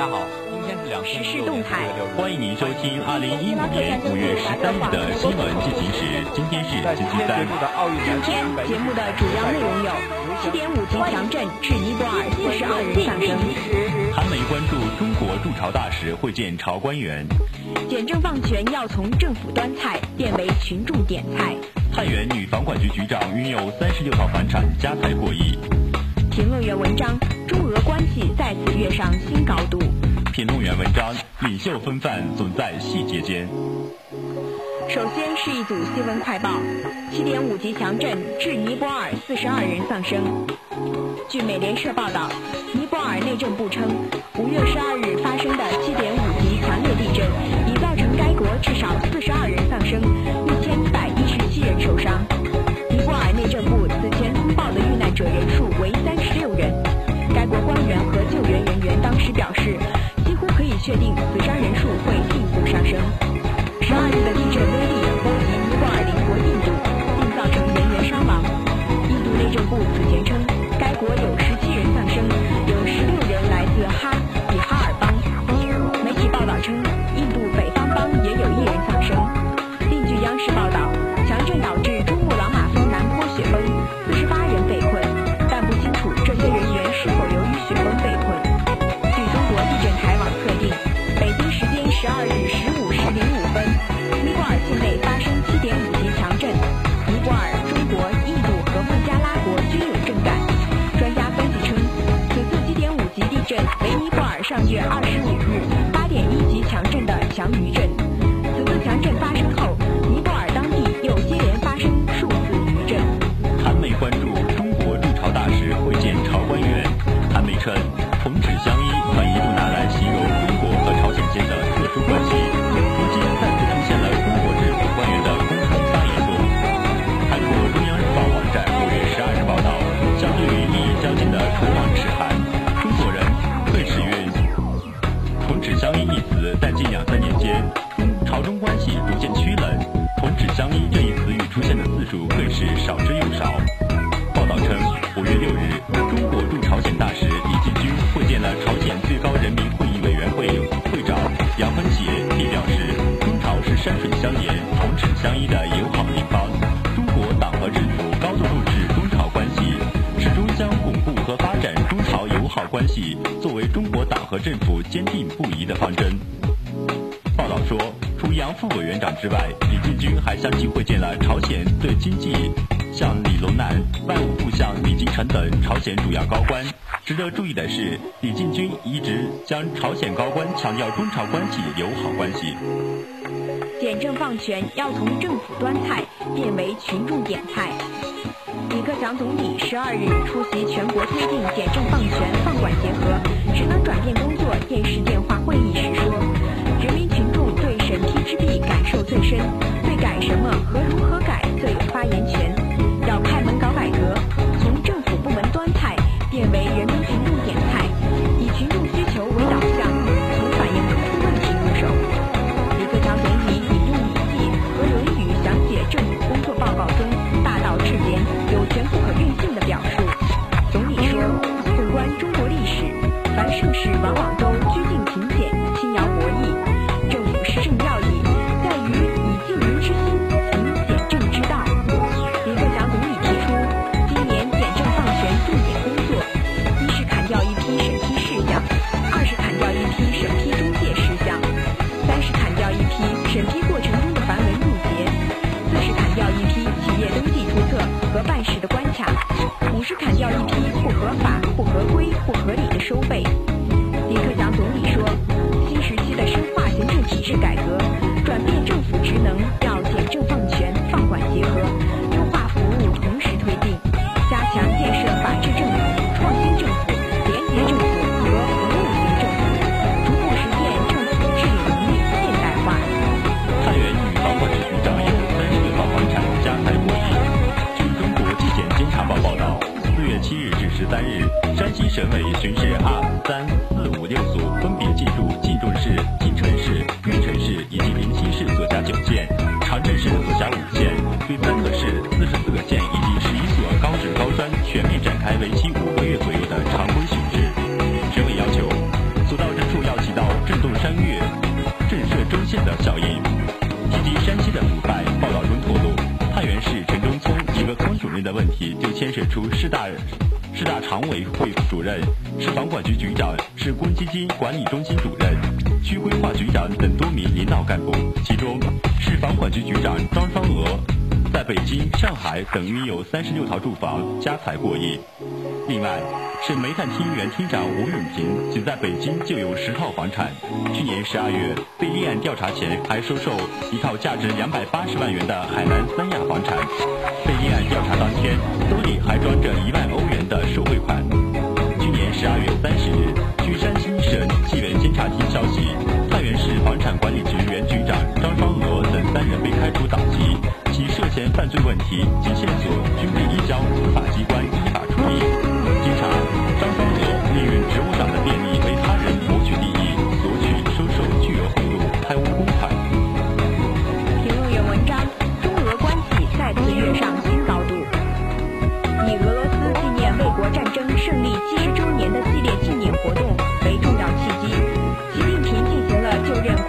家好，今天是两时事动态，欢迎您收听二零一五年五月十三日的新闻进行时。今天是星期三。今天节目的主要内容有：七点五级强震致尼泊尔四十二人丧生；韩媒关注中国驻朝大使会见朝官员；简政放权要从政府端菜变为群众点菜；太原女房管局局长拥有三十六套房产家财过亿；评论员文章。中俄关系再次跃上新高度。评论员文章：领袖风范总在细节间。首先是一组新闻快报：七点五级强震致尼泊尔四十二人丧生。据美联社报道，尼泊尔内政部称，五月十二日发生的七点确定上月二十五日八点一级强震的强余震。同齿相依的友好邻邦。中国党和政府高度重视中朝关系，始终将巩固和发展中朝友好关系作为中国党和政府坚定不移的方针。报道说，除杨副委员长之外，李进军还相继会见了朝鲜对经济。像李龙南、外务部相李金城等朝鲜主要高官。值得注意的是，李进军一直将朝鲜高官强调中朝关系友好关系。简政放权要从政府端菜变为群众点菜。李克强总理十二日出席全国推进简政放权、放管结合、职能转变工作电视电话会议时说：“人民群众对审批之弊感受最深，对改什么和如何改最有发言权。”省委巡视二、三、四、五六组分别进驻晋中市、晋城市、玉城市以及临溪市所辖九县、长治市所辖五县，对三个市、四十四个县以及十一所高职高专全面展开为期五个月左右的常规巡视。省委要求，所到之处要起到震动山岳、震慑周县的效应。提及山西的腐败，报道中透露，太原市城中村一个村主任的问题，就牵涉出市大市大常委会主任、市房管局局长、市公积金管理中心主任、区规划局长等多名领导干部，其中市房管局局长张双娥。在北京、上海等拥有三十六套住房，家财过亿。另外，省煤炭厅原厅长吴永平仅在北京就有十套房产。去年十二月被立案调查前，还收受一套价值两百八十万元的海南三亚房产。被立案调查当天，兜里还装着一万欧元的受贿款。去年十二月三十日，据山西省纪委监察厅消息，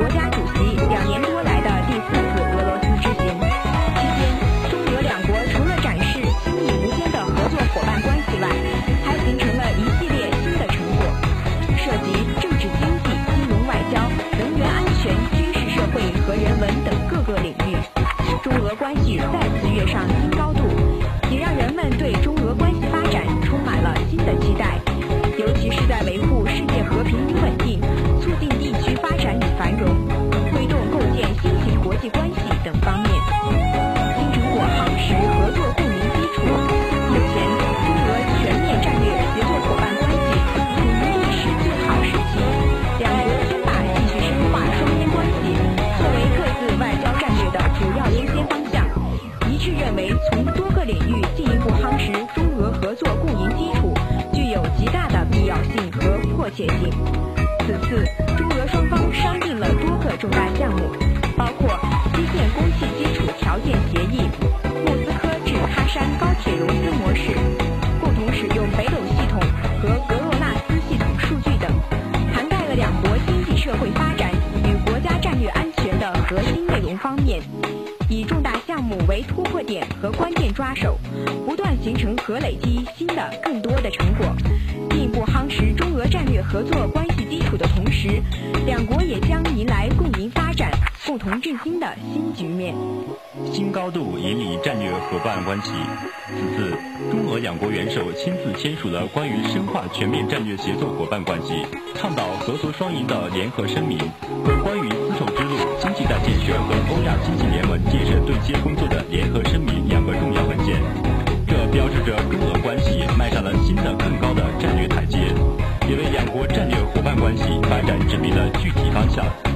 国家协定。此次，中俄双方商定了多个重大项目，包括基建供气基础条件协议、莫斯科至喀山高铁融资模式、共同使用北斗系统和格洛纳斯系统数据等，涵盖了两国经济社会发展与国家战略安全的核心内容方面。以重大项目为突破点和关键抓手，形成和累积新的更多的成果，进一步夯实中俄战略合作关系基础的同时，两国也将迎来共赢发展、共同振兴的新局面。新高度引领战略伙伴关系。此次，中俄两国元首亲自签署了关于深化全面战略协作伙伴关系、倡导合作双赢的联合声明和关于丝绸之路经济带建设和欧亚经济联盟建设对接工作的联合声明两个重要 Stop.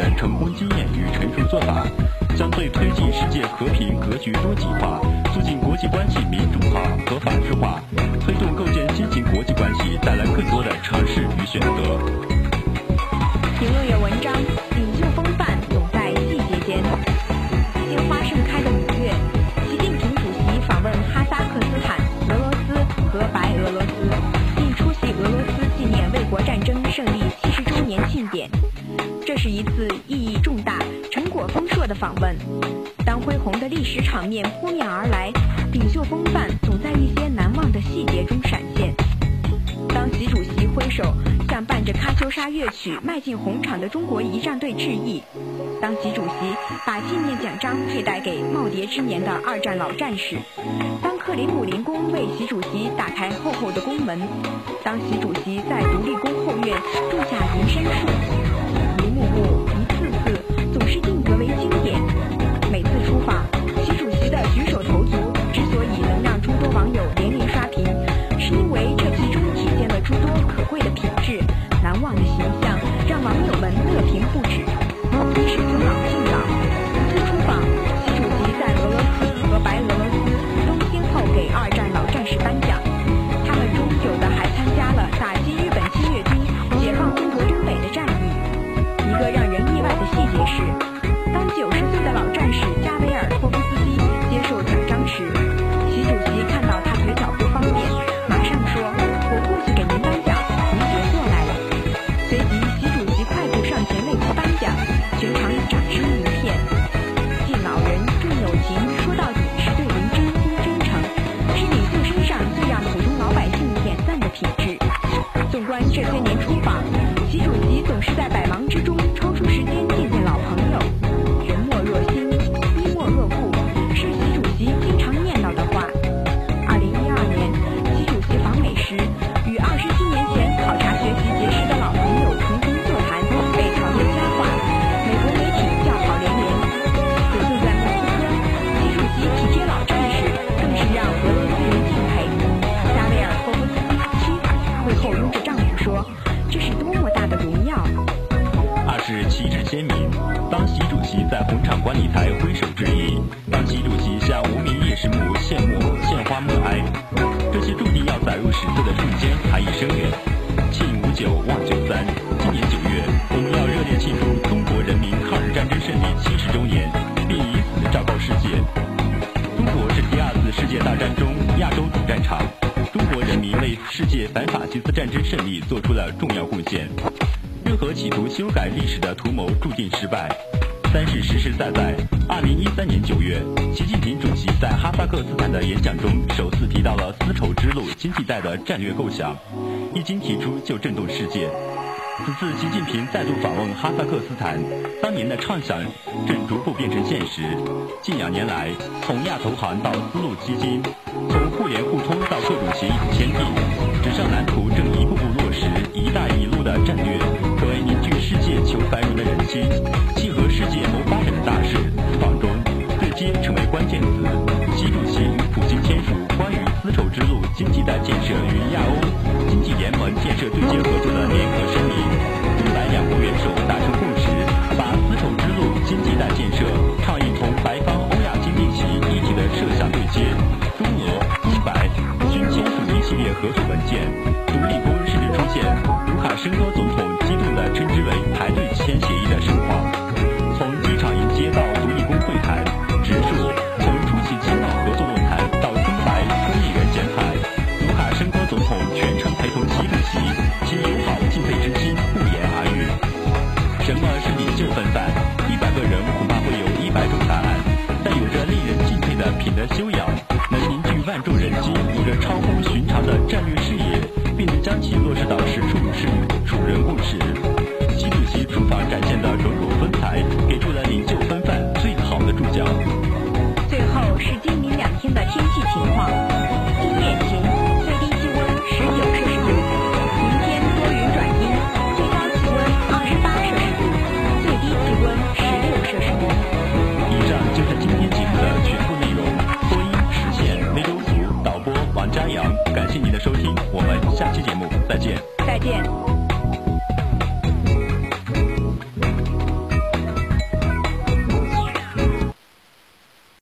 的成功经验与成熟做法，将对推进世界和平格局多极化、促进国际关系民主化和法治化、推动构建新型国际关系带来更多的尝试与选择。评论员文章：领袖风范总在细节间。鲜花盛开的五月，习近平主席访问哈萨克斯坦、俄罗斯和白俄罗斯，并出席俄罗斯纪念卫国战争胜利七十周年庆典。是一次意义重大、成果丰硕的访问。当恢宏的历史场面扑面而来，领袖风范总在一些难忘的细节中闪现。当习主席挥手向伴着喀秋莎乐曲迈进红场的中国仪仗队致意。当习主席把纪念奖章佩戴给耄耋之年的二战老战士。当克里姆林宫为习主席打开厚厚的宫门。当习主席在独立宫后院种下银杉树。Oh. 这些年出发反法西斯战争胜利做出了重要贡献，任何企图修改历史的图谋注定失败。三是实实在在。二零一三年九月，习近平主席在哈萨克斯坦的演讲中首次提到了丝绸之路经济带的战略构想，一经提出就震动世界。此次习近平再度访问哈萨克斯坦，当年的畅想正逐步变成现实。近两年来，从亚投行到丝路基金，从互联互通到各种协议签订，纸上蓝图正一步步落实“一带一路”的战略，成为凝聚世界求繁荣的人心、契合世界谋发展的大事。访中，对接成为关键词。习主席与普京签署关于丝绸之路经济带建设与亚欧经济联盟建设对接合作的。身高总统